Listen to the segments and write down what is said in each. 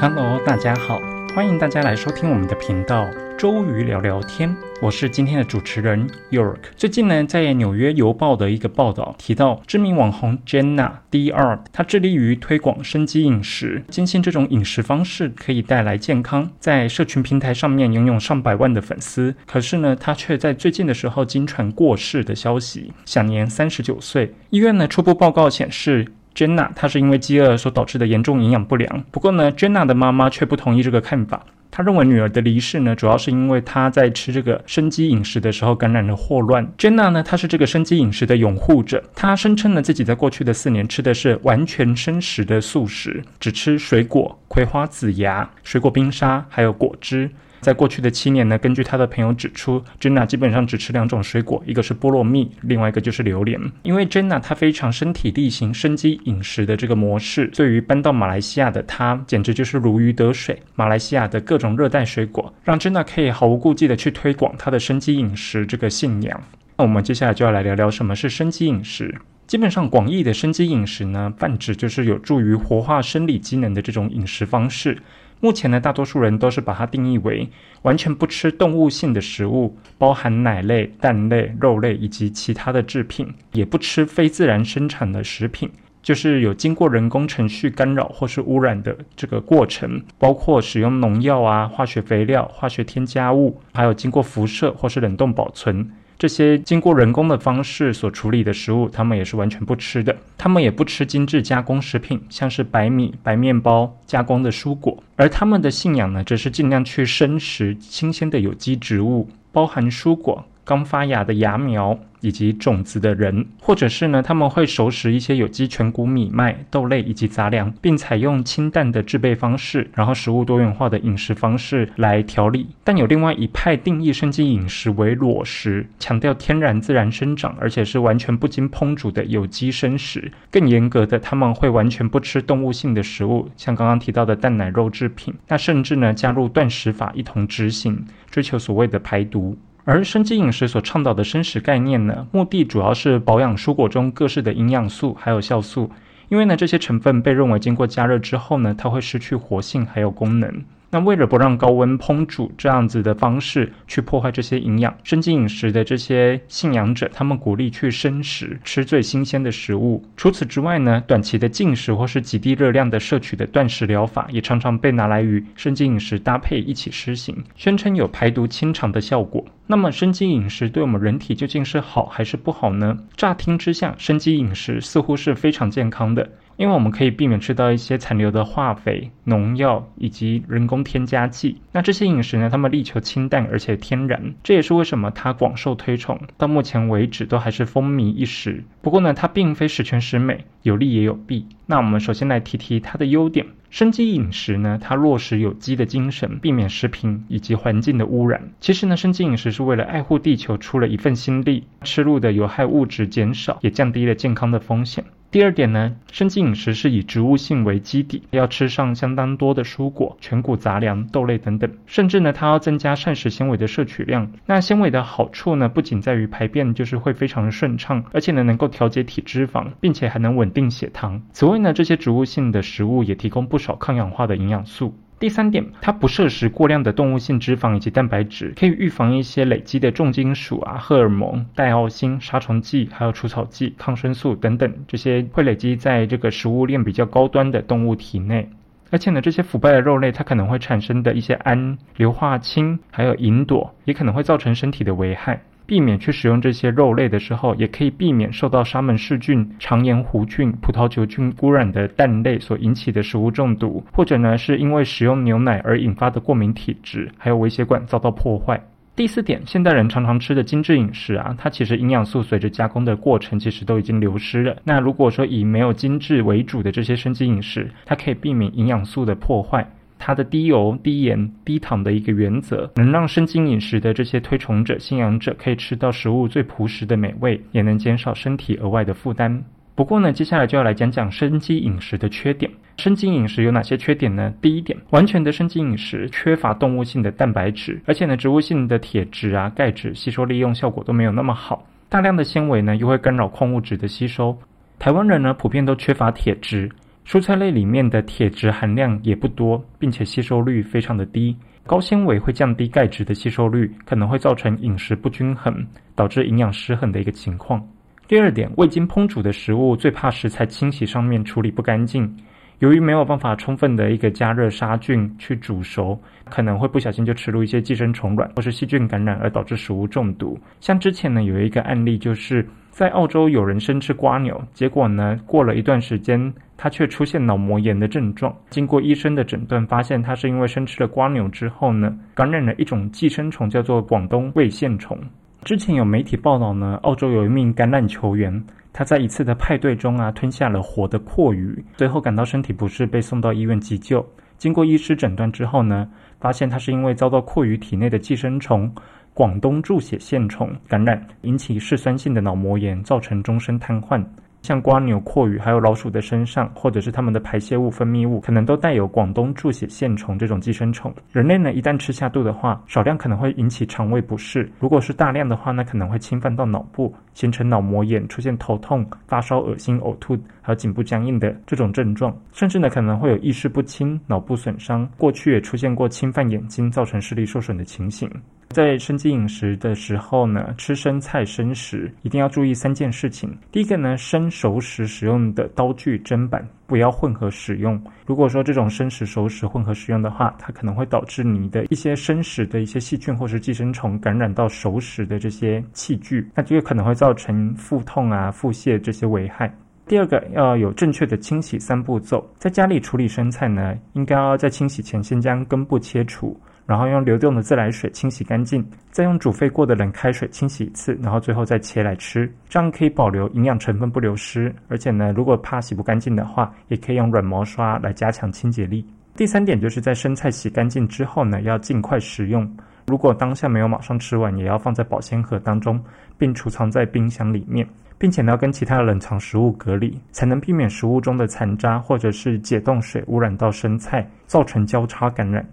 Hello，大家好，欢迎大家来收听我们的频道“周瑜聊聊天”，我是今天的主持人 York。最近呢，在《纽约邮报》的一个报道提到，知名网红 Jenna D R，她致力于推广生机饮食，坚信这种饮食方式可以带来健康，在社群平台上面拥有上百万的粉丝。可是呢，她却在最近的时候经传过世的消息，享年三十九岁。医院呢初步报告显示。Jenna，她是因为饥饿所导致的严重营养不良。不过呢，Jenna 的妈妈却不同意这个看法。他认为女儿的离世呢，主要是因为她在吃这个生机饮食的时候感染了霍乱。Jenna 呢，她是这个生机饮食的拥护者。她声称呢，自己在过去的四年吃的是完全生食的素食，只吃水果、葵花籽芽、水果冰沙，还有果汁。在过去的七年呢，根据他的朋友指出，Jenna 基本上只吃两种水果，一个是菠萝蜜，另外一个就是榴莲。因为 Jenna 她非常身体力行、生机饮食的这个模式，对于搬到马来西亚的她，简直就是如鱼得水。马来西亚的各种热带水果，让 Jenna 可以毫无顾忌的去推广她的生机饮食这个信仰。那我们接下来就要来聊聊什么是生机饮食。基本上，广义的生机饮食呢，泛指就是有助于活化生理机能的这种饮食方式。目前呢，大多数人都是把它定义为完全不吃动物性的食物，包含奶类、蛋类、肉类以及其他的制品，也不吃非自然生产的食品，就是有经过人工程序干扰或是污染的这个过程，包括使用农药啊、化学肥料、化学添加物，还有经过辐射或是冷冻保存。这些经过人工的方式所处理的食物，他们也是完全不吃的。他们也不吃精致加工食品，像是白米、白面包、加工的蔬果。而他们的信仰呢，则是尽量去生食新鲜的有机植物，包含蔬果。刚发芽的芽苗以及种子的人，或者是呢，他们会熟食一些有机全谷米麦、豆类以及杂粮，并采用清淡的制备方式，然后食物多元化的饮食方式来调理。但有另外一派定义生机饮食为裸食，强调天然自然生长，而且是完全不经烹煮的有机生食。更严格的，他们会完全不吃动物性的食物，像刚刚提到的蛋奶肉制品。那甚至呢，加入断食法一同执行，追求所谓的排毒。而生机饮食所倡导的生食概念呢，目的主要是保养蔬果中各式的营养素还有酵素，因为呢这些成分被认为经过加热之后呢，它会失去活性还有功能。那为了不让高温烹煮这样子的方式去破坏这些营养，生机饮食的这些信仰者，他们鼓励去生食，吃最新鲜的食物。除此之外呢，短期的进食或是极低热量的摄取的断食疗法，也常常被拿来与生机饮食搭配一起施行，宣称有排毒清肠的效果。那么，生机饮食对我们人体究竟是好还是不好呢？乍听之下，生机饮食似乎是非常健康的。因为我们可以避免吃到一些残留的化肥、农药以及人工添加剂。那这些饮食呢，他们力求清淡而且天然，这也是为什么它广受推崇，到目前为止都还是风靡一时。不过呢，它并非十全十美，有利也有弊。那我们首先来提提它的优点。生机饮食呢，它落实有机的精神，避免食品以及环境的污染。其实呢，生机饮食是为了爱护地球出了一份心力，吃入的有害物质减少，也降低了健康的风险。第二点呢，生机饮食是以植物性为基底，要吃上相当多的蔬果、全谷杂粮、豆类等等，甚至呢，它要增加膳食纤维的摄取量。那纤维的好处呢，不仅在于排便就是会非常顺畅，而且呢，能够调节体脂肪，并且还能稳定血糖。此外呢，这些植物性的食物也提供不少抗氧化的营养素。第三点，它不摄食过量的动物性脂肪以及蛋白质，可以预防一些累积的重金属啊、荷尔蒙、代奥辛、杀虫剂、还有除草剂、抗生素等等，这些会累积在这个食物链比较高端的动物体内。而且呢，这些腐败的肉类，它可能会产生的一些氨硫化氢，还有吲哚，也可能会造成身体的危害。避免去使用这些肉类的时候，也可以避免受到沙门氏菌、肠炎弧菌、葡萄球菌污染的蛋类所引起的食物中毒，或者呢是因为使用牛奶而引发的过敏体质，还有微血管遭到破坏。第四点，现代人常常吃的精致饮食啊，它其实营养素随着加工的过程，其实都已经流失了。那如果说以没有精致为主的这些生机饮食，它可以避免营养素的破坏。它的低油、低盐、低糖的一个原则，能让生津饮食的这些推崇者、信仰者可以吃到食物最朴实的美味，也能减少身体额外的负担。不过呢，接下来就要来讲讲生机饮食的缺点。生机饮食有哪些缺点呢？第一点，完全的生机饮食缺乏动物性的蛋白质，而且呢，植物性的铁质啊、钙质吸收利用效果都没有那么好。大量的纤维呢，又会干扰矿物质的吸收。台湾人呢，普遍都缺乏铁质。蔬菜类里面的铁质含量也不多，并且吸收率非常的低。高纤维会降低钙质的吸收率，可能会造成饮食不均衡，导致营养失衡的一个情况。第二点，未经烹煮的食物最怕食材清洗上面处理不干净。由于没有办法充分的一个加热杀菌去煮熟，可能会不小心就吃入一些寄生虫卵或是细菌感染而导致食物中毒。像之前呢有一个案例，就是在澳洲有人生吃瓜牛，结果呢过了一段时间，他却出现脑膜炎的症状。经过医生的诊断，发现他是因为生吃了瓜牛之后呢，感染了一种寄生虫，叫做广东胃线虫。之前有媒体报道呢，澳洲有一名橄榄球员。他在一次的派对中啊，吞下了活的阔鱼，随后感到身体不适，被送到医院急救。经过医师诊断之后呢，发现他是因为遭到阔鱼体内的寄生虫广东注血线虫感染，引起嗜酸性的脑膜炎，造成终身瘫痪。像瓜牛、阔鱼，还有老鼠的身上，或者是它们的排泄物、分泌物，可能都带有广东注血线虫这种寄生虫。人类呢，一旦吃下肚的话，少量可能会引起肠胃不适；如果是大量的话，那可能会侵犯到脑部，形成脑膜炎，出现头痛、发烧、恶心、呕吐，还有颈部僵硬的这种症状，甚至呢可能会有意识不清、脑部损伤。过去也出现过侵犯眼睛，造成视力受损的情形。在生机饮食的时候呢，吃生菜生食一定要注意三件事情。第一个呢，生熟食使用的刀具砧板不要混合使用。如果说这种生食熟食混合使用的话，它可能会导致你的一些生食的一些细菌或是寄生虫感染到熟食的这些器具，那这个可能会造成腹痛啊、腹泻这些危害。第二个要有正确的清洗三步骤，在家里处理生菜呢，应该要在清洗前先将根部切除。然后用流动的自来水清洗干净，再用煮沸过的冷开水清洗一次，然后最后再切来吃，这样可以保留营养成分不流失。而且呢，如果怕洗不干净的话，也可以用软毛刷来加强清洁力。第三点就是在生菜洗干净之后呢，要尽快食用。如果当下没有马上吃完，也要放在保鲜盒当中，并储藏在冰箱里面，并且呢要跟其他的冷藏食物隔离，才能避免食物中的残渣或者是解冻水污染到生菜，造成交叉感染。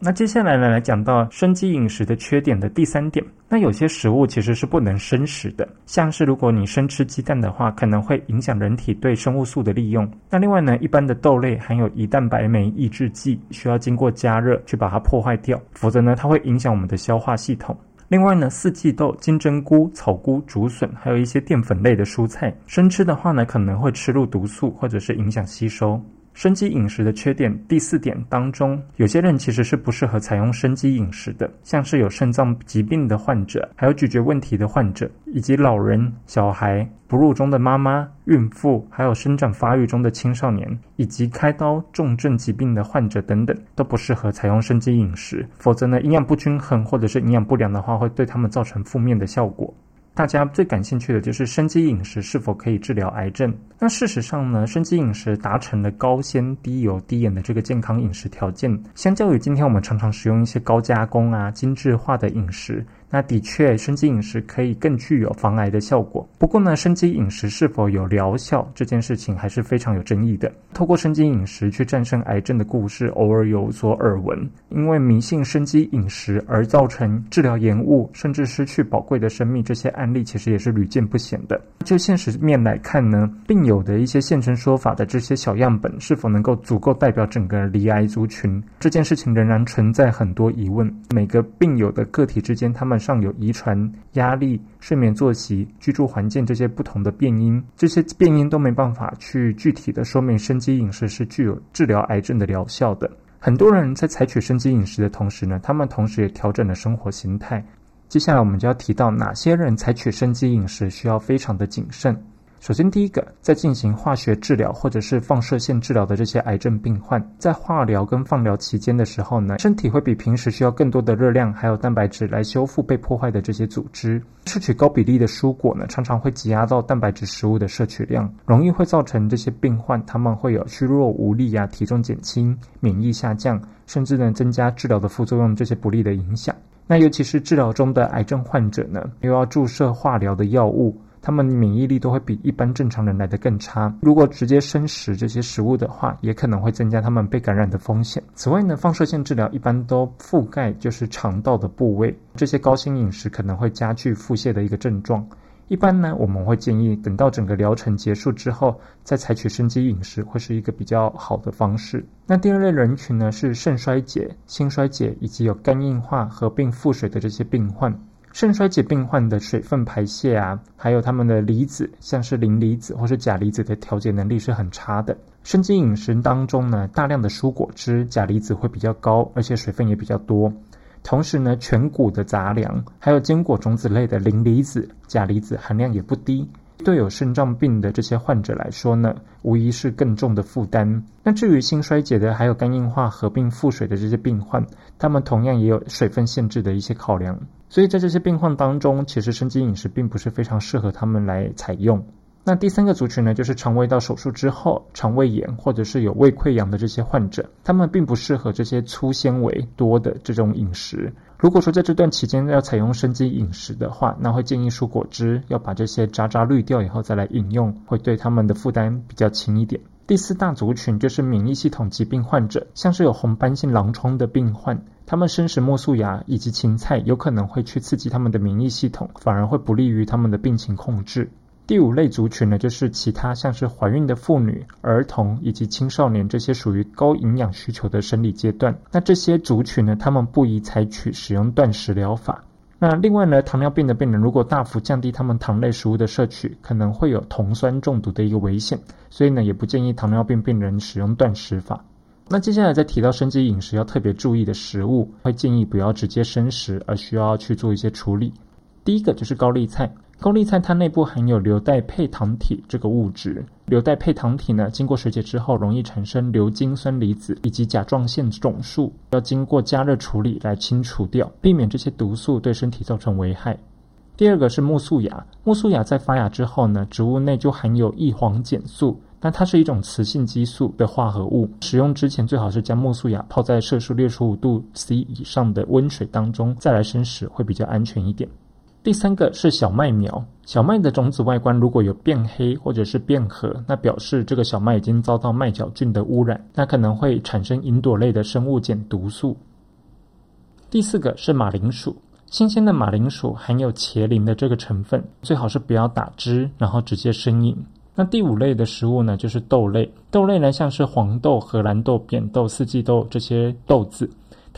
那接下来呢，来讲到生机饮食的缺点的第三点。那有些食物其实是不能生食的，像是如果你生吃鸡蛋的话，可能会影响人体对生物素的利用。那另外呢，一般的豆类含有胰蛋白酶抑制剂，需要经过加热去把它破坏掉，否则呢，它会影响我们的消化系统。另外呢，四季豆、金针菇、草菇、竹笋，还有一些淀粉类的蔬菜，生吃的话呢，可能会吃入毒素，或者是影响吸收。生机饮食的缺点第四点当中，有些人其实是不适合采用生机饮食的，像是有肾脏疾病的患者，还有咀嚼问题的患者，以及老人、小孩、哺乳中的妈妈、孕妇，还有生长发育中的青少年，以及开刀重症疾病的患者等等，都不适合采用生机饮食，否则呢，营养不均衡或者是营养不良的话，会对他们造成负面的效果。大家最感兴趣的就是生机饮食是否可以治疗癌症？那事实上呢，生机饮食达成了高纤、低油、低盐的这个健康饮食条件，相较于今天我们常常使用一些高加工啊、精致化的饮食。那的确，生机饮食可以更具有防癌的效果。不过呢，生机饮食是否有疗效这件事情还是非常有争议的。透过生机饮食去战胜癌症的故事，偶尔有所耳闻。因为迷信生机饮食而造成治疗延误，甚至失去宝贵的生命，这些案例其实也是屡见不鲜的。就现实面来看呢，病友的一些现身说法的这些小样本，是否能够足够代表整个离癌族群？这件事情仍然存在很多疑问。每个病友的个体之间，他们上有遗传、压力、睡眠作息、居住环境这些不同的变因，这些变因都没办法去具体的说明生机饮食是具有治疗癌症的疗效的。很多人在采取生机饮食的同时呢，他们同时也调整了生活形态。接下来我们就要提到哪些人采取生机饮食需要非常的谨慎。首先，第一个，在进行化学治疗或者是放射线治疗的这些癌症病患，在化疗跟放疗期间的时候呢，身体会比平时需要更多的热量还有蛋白质来修复被破坏的这些组织。摄取高比例的蔬果呢，常常会挤压到蛋白质食物的摄取量，容易会造成这些病患他们会有虚弱无力呀、体重减轻、免疫下降，甚至呢增加治疗的副作用这些不利的影响。那尤其是治疗中的癌症患者呢，又要注射化疗的药物。他们免疫力都会比一般正常人来的更差。如果直接生食这些食物的话，也可能会增加他们被感染的风险。此外呢，放射线治疗一般都覆盖就是肠道的部位，这些高薪饮食可能会加剧腹泻的一个症状。一般呢，我们会建议等到整个疗程结束之后，再采取生肌饮食，会是一个比较好的方式。那第二类人群呢，是肾衰竭、心衰竭以及有肝硬化合并腹水的这些病患。肾衰竭病患的水分排泄啊，还有他们的离子，像是磷离子或是钾离子的调节能力是很差的。生津饮食当中呢，大量的蔬果汁，钾离子会比较高，而且水分也比较多。同时呢，全谷的杂粮，还有坚果种子类的磷离子、钾离子含量也不低。对有肾脏病的这些患者来说呢，无疑是更重的负担。那至于心衰竭的，还有肝硬化合并腹水的这些病患，他们同样也有水分限制的一些考量。所以在这些病患当中，其实生肌饮食并不是非常适合他们来采用。那第三个族群呢，就是肠胃道手术之后肠胃炎或者是有胃溃疡的这些患者，他们并不适合这些粗纤维多的这种饮食。如果说在这段期间要采用生肌饮食的话，那会建议蔬果汁要把这些渣渣滤掉以后再来饮用，会对他们的负担比较轻一点。第四大族群就是免疫系统疾病患者，像是有红斑性狼疮的病患，他们生食木素芽以及芹菜有可能会去刺激他们的免疫系统，反而会不利于他们的病情控制。第五类族群呢，就是其他像是怀孕的妇女、儿童以及青少年这些属于高营养需求的生理阶段。那这些族群呢，他们不宜采取使用断食疗法。那另外呢，糖尿病的病人如果大幅降低他们糖类食物的摄取，可能会有酮酸中毒的一个危险，所以呢，也不建议糖尿病病人使用断食法。那接下来再提到生肌饮食要特别注意的食物，会建议不要直接生食，而需要去做一些处理。第一个就是高丽菜。高丽菜它内部含有硫代配糖体这个物质，硫代配糖体呢，经过水解之后容易产生硫氰酸离子以及甲状腺肿数，要经过加热处理来清除掉，避免这些毒素对身体造成危害。第二个是木素芽，木素芽在发芽之后呢，植物内就含有异黄碱素，那它是一种雌性激素的化合物，使用之前最好是将木素芽泡在摄氏六十五度 C 以上的温水当中再来生食，会比较安全一点。第三个是小麦苗，小麦的种子外观如果有变黑或者是变褐，那表示这个小麦已经遭到麦角菌的污染，那可能会产生银朵类的生物碱毒素。第四个是马铃薯，新鲜的马铃薯含有茄林的这个成分，最好是不要打汁，然后直接生饮。那第五类的食物呢，就是豆类，豆类呢像是黄豆、荷兰豆、扁豆、四季豆这些豆子。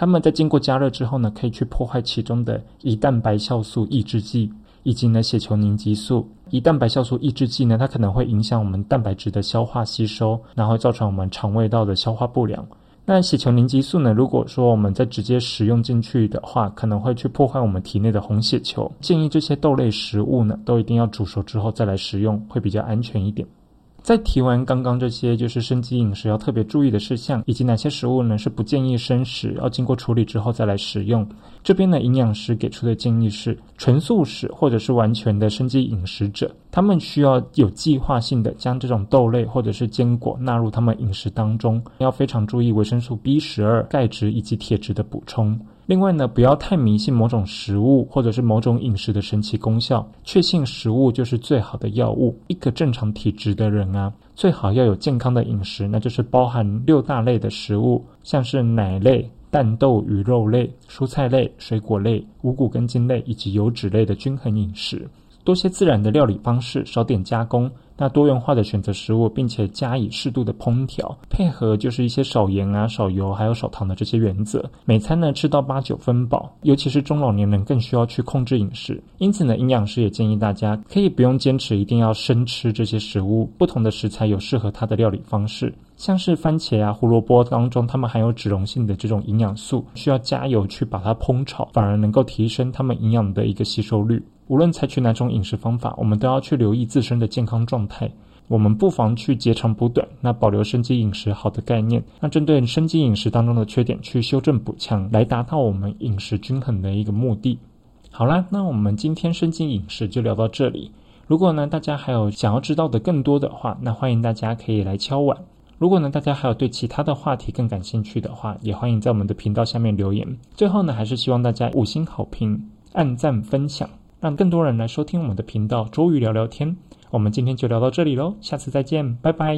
它们在经过加热之后呢，可以去破坏其中的胰蛋白酵素抑制剂，以及呢血球凝集素。胰蛋白酵素抑制剂呢，它可能会影响我们蛋白质的消化吸收，然后造成我们肠胃道的消化不良。那血球凝集素呢，如果说我们在直接食用进去的话，可能会去破坏我们体内的红血球。建议这些豆类食物呢，都一定要煮熟之后再来食用，会比较安全一点。在提完刚刚这些就是生肌饮食要特别注意的事项，以及哪些食物呢是不建议生食，要经过处理之后再来食用。这边呢，营养师给出的建议是，纯素食或者是完全的生肌饮食者，他们需要有计划性的将这种豆类或者是坚果纳入他们饮食当中，要非常注意维生素 B 十二、钙质以及铁质的补充。另外呢，不要太迷信某种食物或者是某种饮食的神奇功效，确信食物就是最好的药物。一个正常体质的人啊，最好要有健康的饮食，那就是包含六大类的食物，像是奶类、蛋豆鱼肉类、蔬菜类、水果类、五谷根茎类以及油脂类的均衡饮食，多些自然的料理方式，少点加工。那多元化的选择食物，并且加以适度的烹调，配合就是一些少盐啊、少油还有少糖的这些原则，每餐呢吃到八九分饱。尤其是中老年人更需要去控制饮食，因此呢，营养师也建议大家可以不用坚持一定要生吃这些食物，不同的食材有适合它的料理方式，像是番茄啊、胡萝卜当中，它们含有脂溶性的这种营养素，需要加油去把它烹炒，反而能够提升它们营养的一个吸收率。无论采取哪种饮食方法，我们都要去留意自身的健康状态。我们不妨去截长补短，那保留生肌饮食好的概念，那针对生肌饮食当中的缺点去修正补强，来达到我们饮食均衡的一个目的。好啦，那我们今天生肌饮食就聊到这里。如果呢大家还有想要知道的更多的话，那欢迎大家可以来敲碗。如果呢大家还有对其他的话题更感兴趣的话，也欢迎在我们的频道下面留言。最后呢，还是希望大家五星好评、按赞、分享。让更多人来收听我们的频道，周瑜聊聊天。我们今天就聊到这里喽，下次再见，拜拜。